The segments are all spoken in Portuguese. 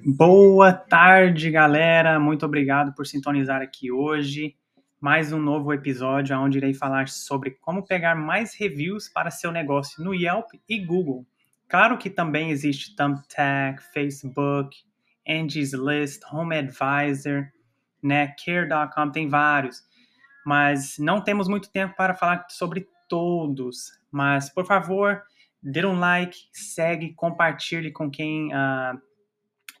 Boa tarde, galera. Muito obrigado por sintonizar aqui hoje. Mais um novo episódio onde irei falar sobre como pegar mais reviews para seu negócio no Yelp e Google. Claro que também existe Thumbtack, Facebook, Angie's List, Home Advisor, né, Care.com, tem vários. Mas não temos muito tempo para falar sobre todos. Mas, por favor, dê um like, segue, compartilhe com quem uh,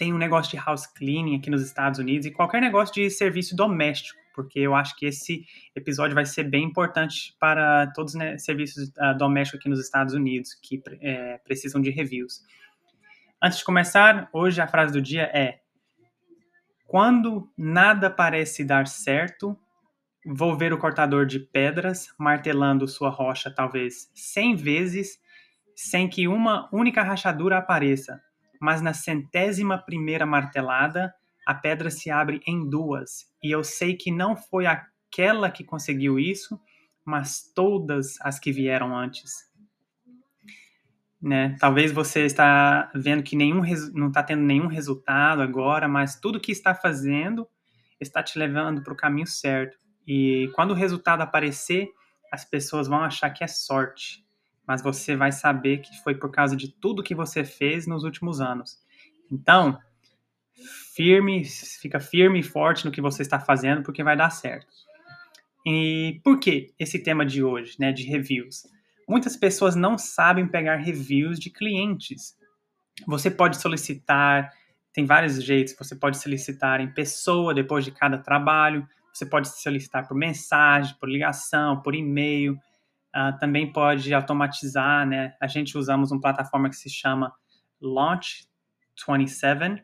tem um negócio de house cleaning aqui nos Estados Unidos e qualquer negócio de serviço doméstico, porque eu acho que esse episódio vai ser bem importante para todos os né, serviços uh, domésticos aqui nos Estados Unidos que é, precisam de reviews. Antes de começar, hoje a frase do dia é: Quando nada parece dar certo, vou ver o cortador de pedras martelando sua rocha talvez 100 vezes sem que uma única rachadura apareça mas na centésima primeira martelada, a pedra se abre em duas. E eu sei que não foi aquela que conseguiu isso, mas todas as que vieram antes. Né? Talvez você está vendo que nenhum não está tendo nenhum resultado agora, mas tudo que está fazendo está te levando para o caminho certo. E quando o resultado aparecer, as pessoas vão achar que é sorte mas você vai saber que foi por causa de tudo que você fez nos últimos anos. Então, firme, fica firme e forte no que você está fazendo, porque vai dar certo. E por que esse tema de hoje, né, de reviews? Muitas pessoas não sabem pegar reviews de clientes. Você pode solicitar, tem vários jeitos, você pode solicitar em pessoa depois de cada trabalho, você pode solicitar por mensagem, por ligação, por e-mail, Uh, também pode automatizar, né? A gente usamos uma plataforma que se chama Launch 27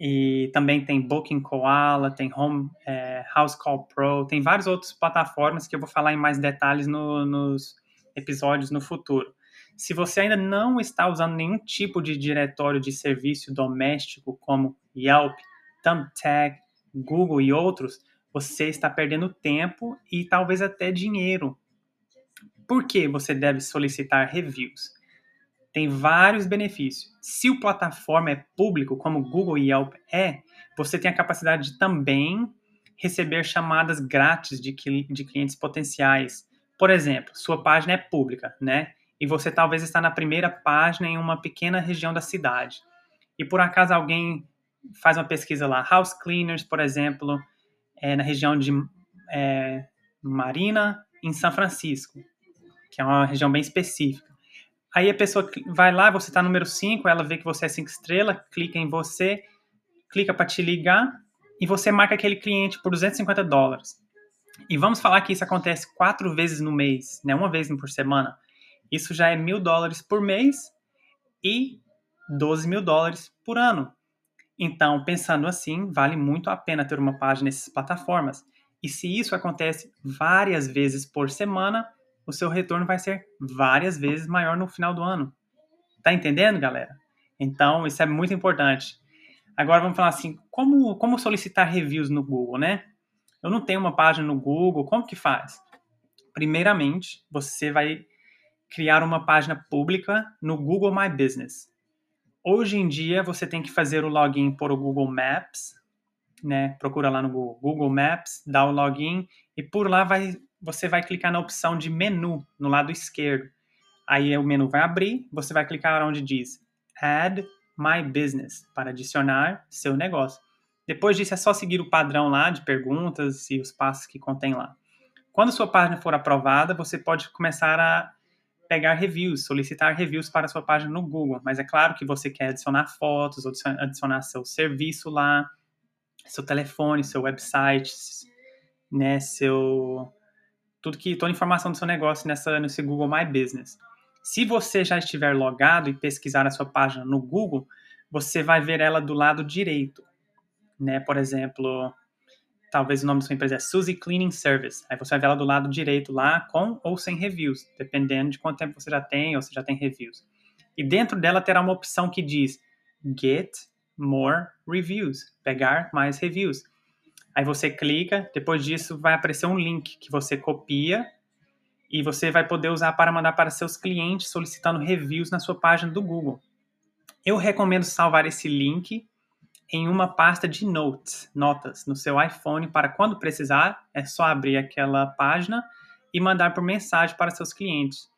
e também tem Booking Koala, tem Home é, House Call Pro, tem várias outras plataformas que eu vou falar em mais detalhes no, nos episódios no futuro. Se você ainda não está usando nenhum tipo de diretório de serviço doméstico como Yelp, Thumbtack, Google e outros, você está perdendo tempo e talvez até dinheiro por que você deve solicitar reviews? Tem vários benefícios. Se o plataforma é público, como Google e Yelp é, você tem a capacidade de também receber chamadas grátis de, de clientes potenciais. Por exemplo, sua página é pública, né? E você talvez está na primeira página em uma pequena região da cidade. E por acaso alguém faz uma pesquisa lá, house cleaners, por exemplo, é, na região de é, Marina, em São Francisco é uma região bem específica. Aí a pessoa vai lá, você está número 5, ela vê que você é 5 estrelas, clica em você, clica para te ligar e você marca aquele cliente por 250 dólares. E vamos falar que isso acontece quatro vezes no mês, né? uma vez por semana. Isso já é mil dólares por mês e 12 mil dólares por ano. Então, pensando assim, vale muito a pena ter uma página nessas plataformas. E se isso acontece várias vezes por semana, o seu retorno vai ser várias vezes maior no final do ano. Tá entendendo, galera? Então, isso é muito importante. Agora vamos falar assim, como, como solicitar reviews no Google, né? Eu não tenho uma página no Google, como que faz? Primeiramente, você vai criar uma página pública no Google My Business. Hoje em dia, você tem que fazer o login por o Google Maps, né? Procura lá no Google, Google Maps, dá o login e por lá vai você vai clicar na opção de menu no lado esquerdo. Aí o menu vai abrir, você vai clicar onde diz Add My Business para adicionar seu negócio. Depois disso é só seguir o padrão lá de perguntas e os passos que contém lá. Quando sua página for aprovada, você pode começar a pegar reviews, solicitar reviews para sua página no Google. Mas é claro que você quer adicionar fotos, adicionar seu serviço lá, seu telefone, seu website, né, seu tudo que toda a informação do seu negócio nessa nesse Google My Business. Se você já estiver logado e pesquisar a sua página no Google, você vai ver ela do lado direito, né? Por exemplo, talvez o nome da sua empresa é Suzy Cleaning Service. Aí você vai ver ela do lado direito lá com ou sem reviews, dependendo de quanto tempo você já tem ou se já tem reviews. E dentro dela terá uma opção que diz Get More Reviews, pegar mais reviews. Aí você clica, depois disso vai aparecer um link que você copia e você vai poder usar para mandar para seus clientes solicitando reviews na sua página do Google. Eu recomendo salvar esse link em uma pasta de notes, notas, no seu iPhone para quando precisar, é só abrir aquela página e mandar por mensagem para seus clientes.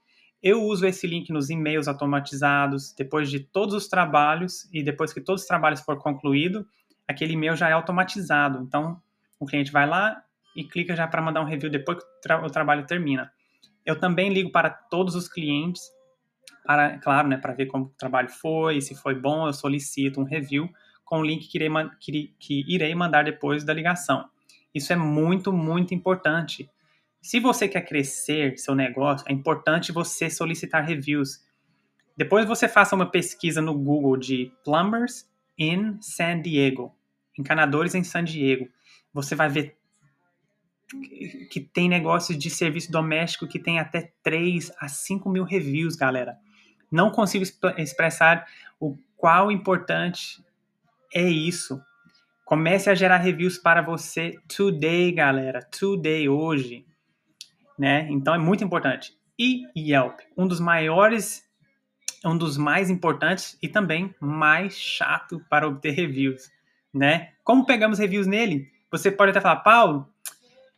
Eu uso esse link nos e-mails automatizados, depois de todos os trabalhos e depois que todos os trabalhos for concluído, aquele e-mail já é automatizado. Então, o cliente vai lá e clica já para mandar um review depois que o, tra o trabalho termina. Eu também ligo para todos os clientes, para, claro, né, para ver como o trabalho foi, se foi bom, eu solicito um review com o link que irei, que, que irei mandar depois da ligação. Isso é muito, muito importante. Se você quer crescer seu negócio, é importante você solicitar reviews. Depois você faça uma pesquisa no Google de plumbers in San Diego, encanadores em San Diego. Você vai ver que tem negócios de serviço doméstico que tem até 3 a 5 mil reviews, galera. Não consigo expressar o qual importante é isso. Comece a gerar reviews para você today, galera. Today, hoje. Né? Então é muito importante. E Yelp, um dos maiores, um dos mais importantes e também mais chato para obter reviews. Né? Como pegamos reviews nele? Você pode até falar, Paulo,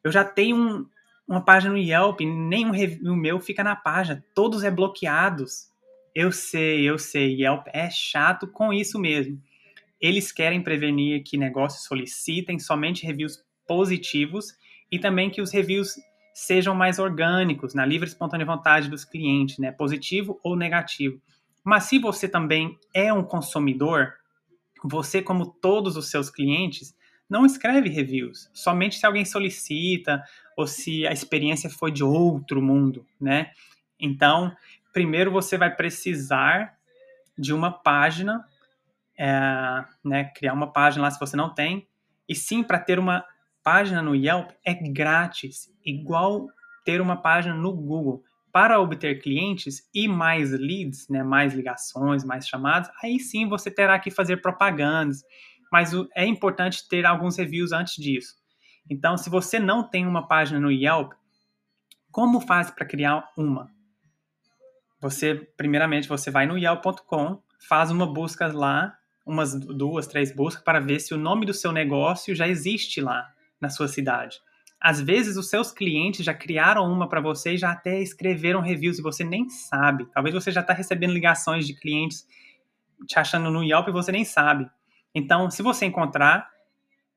eu já tenho um, uma página no Yelp, nenhum review meu fica na página, todos é bloqueados. Eu sei, eu sei, Yelp é chato com isso mesmo. Eles querem prevenir que negócios solicitem somente reviews positivos e também que os reviews sejam mais orgânicos, na livre e espontânea vontade dos clientes, né, positivo ou negativo. Mas se você também é um consumidor, você, como todos os seus clientes, não escreve reviews, somente se alguém solicita ou se a experiência foi de outro mundo, né? Então, primeiro você vai precisar de uma página, é, né? Criar uma página lá se você não tem. E sim, para ter uma página no Yelp é grátis, igual ter uma página no Google. Para obter clientes e mais leads, né, mais ligações, mais chamadas, aí sim você terá que fazer propagandas, mas é importante ter alguns reviews antes disso. Então, se você não tem uma página no Yelp, como faz para criar uma? Você, primeiramente, você vai no yelp.com, faz uma busca lá, umas duas, três buscas para ver se o nome do seu negócio já existe lá na sua cidade. Às vezes os seus clientes já criaram uma para você e já até escreveram reviews e você nem sabe. Talvez você já está recebendo ligações de clientes te achando no Yelp e você nem sabe. Então, se você encontrar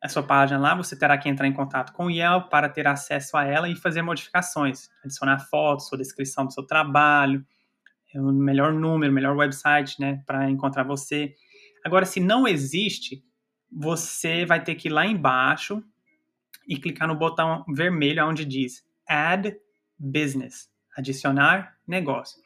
a sua página lá, você terá que entrar em contato com o Yelp para ter acesso a ela e fazer modificações, adicionar fotos, sua descrição do seu trabalho, é o melhor número, melhor website, né, para encontrar você. Agora, se não existe, você vai ter que ir lá embaixo e clicar no botão vermelho onde diz Add Business, adicionar negócio.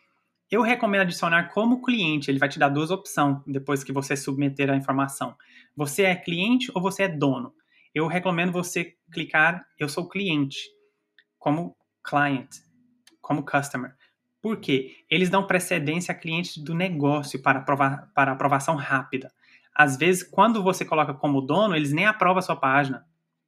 Eu recomendo adicionar como cliente, ele vai te dar duas opções depois que você submeter a informação. Você é cliente ou você é dono? Eu recomendo você clicar eu sou cliente, como client, como customer. Por quê? Eles dão precedência a clientes do negócio para, aprovar, para aprovação rápida. Às vezes, quando você coloca como dono, eles nem aprovam a sua página.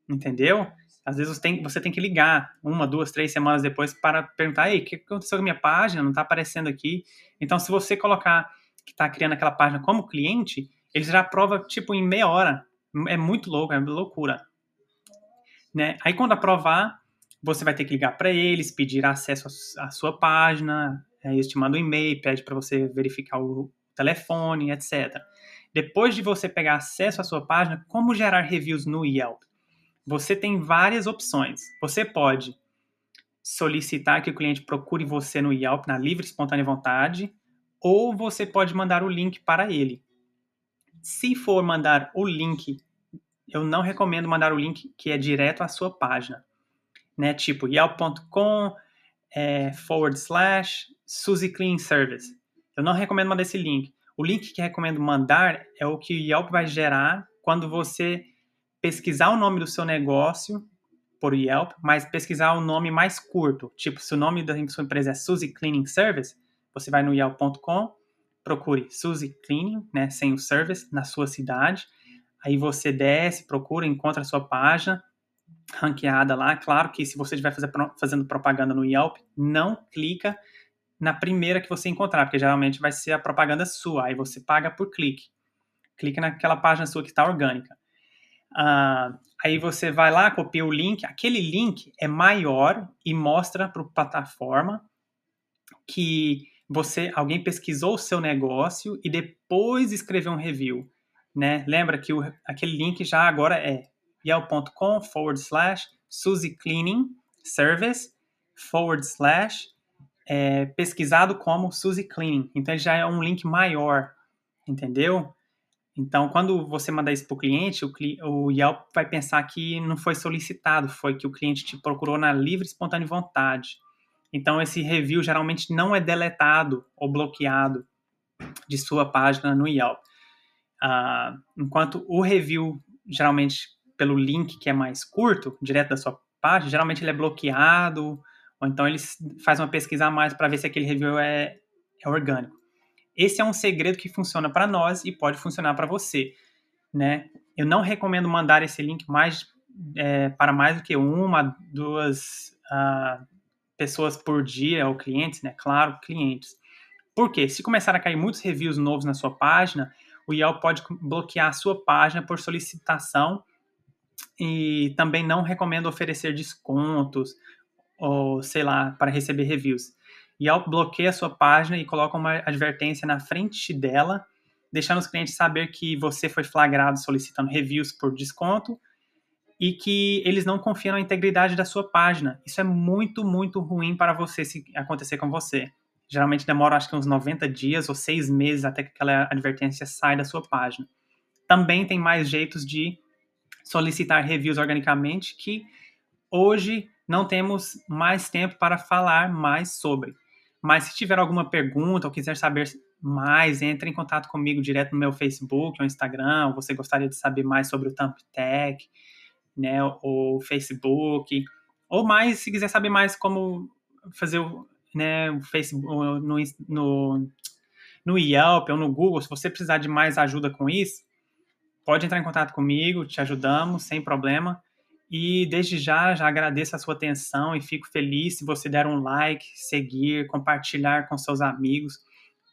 Entendeu? Às vezes você tem, você tem que ligar uma, duas, três semanas depois para perguntar: Ei, o que aconteceu com minha página? Não está aparecendo aqui. Então, se você colocar que está criando aquela página como cliente, eles já aprovam tipo em meia hora. É muito louco, é loucura. Né? Aí, quando aprovar, você vai ter que ligar para eles, pedir acesso à sua página, aí eles te mandam um e-mail, pede para você verificar o telefone, etc. Depois de você pegar acesso à sua página, como gerar reviews no Yelp? Você tem várias opções. Você pode solicitar que o cliente procure você no Yelp na livre e espontânea vontade, ou você pode mandar o link para ele. Se for mandar o link, eu não recomendo mandar o link que é direto à sua página, né? Tipo yelp.com é, forward slash Suzy Clean Service. Eu não recomendo mandar esse link. O link que recomendo mandar é o que o Yelp vai gerar quando você pesquisar o nome do seu negócio por Yelp, mas pesquisar o nome mais curto. Tipo, se o nome da sua empresa é Suzy Cleaning Service, você vai no yelp.com, procure Suzy Cleaning, né, sem o service, na sua cidade. Aí você desce, procura, encontra a sua página ranqueada lá. Claro que se você estiver fazendo propaganda no Yelp, não clica na primeira que você encontrar, porque geralmente vai ser a propaganda sua, aí você paga por clique. clica naquela página sua que está orgânica. Uh, aí você vai lá, copia o link. Aquele link é maior e mostra para a plataforma que você, alguém pesquisou o seu negócio e depois escreveu um review, né? Lembra que o, aquele link já agora é yelp.com forward slash Suzy Cleaning Service forward slash é, pesquisado como Suzy Cleaning. Então, já é um link maior, entendeu? Então, quando você mandar isso para o cliente, o Yelp vai pensar que não foi solicitado, foi que o cliente te procurou na livre, espontânea vontade. Então, esse review geralmente não é deletado ou bloqueado de sua página no Yelp. Uh, enquanto o review, geralmente pelo link que é mais curto, direto da sua página, geralmente ele é bloqueado, ou então ele faz uma pesquisa a mais para ver se aquele review é, é orgânico. Esse é um segredo que funciona para nós e pode funcionar para você, né? Eu não recomendo mandar esse link mais é, para mais do que uma, duas uh, pessoas por dia, ou clientes, né? Claro, clientes. Por quê? Se começar a cair muitos reviews novos na sua página, o Yelp pode bloquear a sua página por solicitação e também não recomendo oferecer descontos ou sei lá para receber reviews. Yelp bloqueia a sua página e coloca uma advertência na frente dela, deixando os clientes saber que você foi flagrado solicitando reviews por desconto e que eles não confiam na integridade da sua página. Isso é muito, muito ruim para você se acontecer com você. Geralmente demora acho que uns 90 dias ou seis meses até que aquela advertência sai da sua página. Também tem mais jeitos de solicitar reviews organicamente que hoje não temos mais tempo para falar mais sobre. Mas se tiver alguma pergunta ou quiser saber mais, entre em contato comigo direto no meu Facebook ou Instagram, ou você gostaria de saber mais sobre o Thumbtack, né, o Facebook, ou mais, se quiser saber mais como fazer o, né, o Facebook, no, no, no Yelp ou no Google, se você precisar de mais ajuda com isso, pode entrar em contato comigo, te ajudamos, sem problema. E desde já, já agradeço a sua atenção e fico feliz se você der um like, seguir, compartilhar com seus amigos.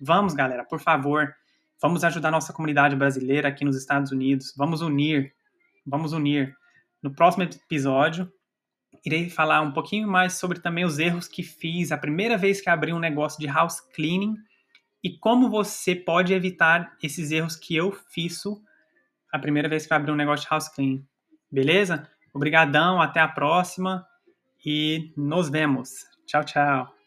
Vamos, galera, por favor, vamos ajudar nossa comunidade brasileira aqui nos Estados Unidos. Vamos unir, vamos unir. No próximo episódio, irei falar um pouquinho mais sobre também os erros que fiz a primeira vez que abri um negócio de house cleaning e como você pode evitar esses erros que eu fiz a primeira vez que abri um negócio de house cleaning. Beleza? Obrigadão, até a próxima e nos vemos. Tchau, tchau.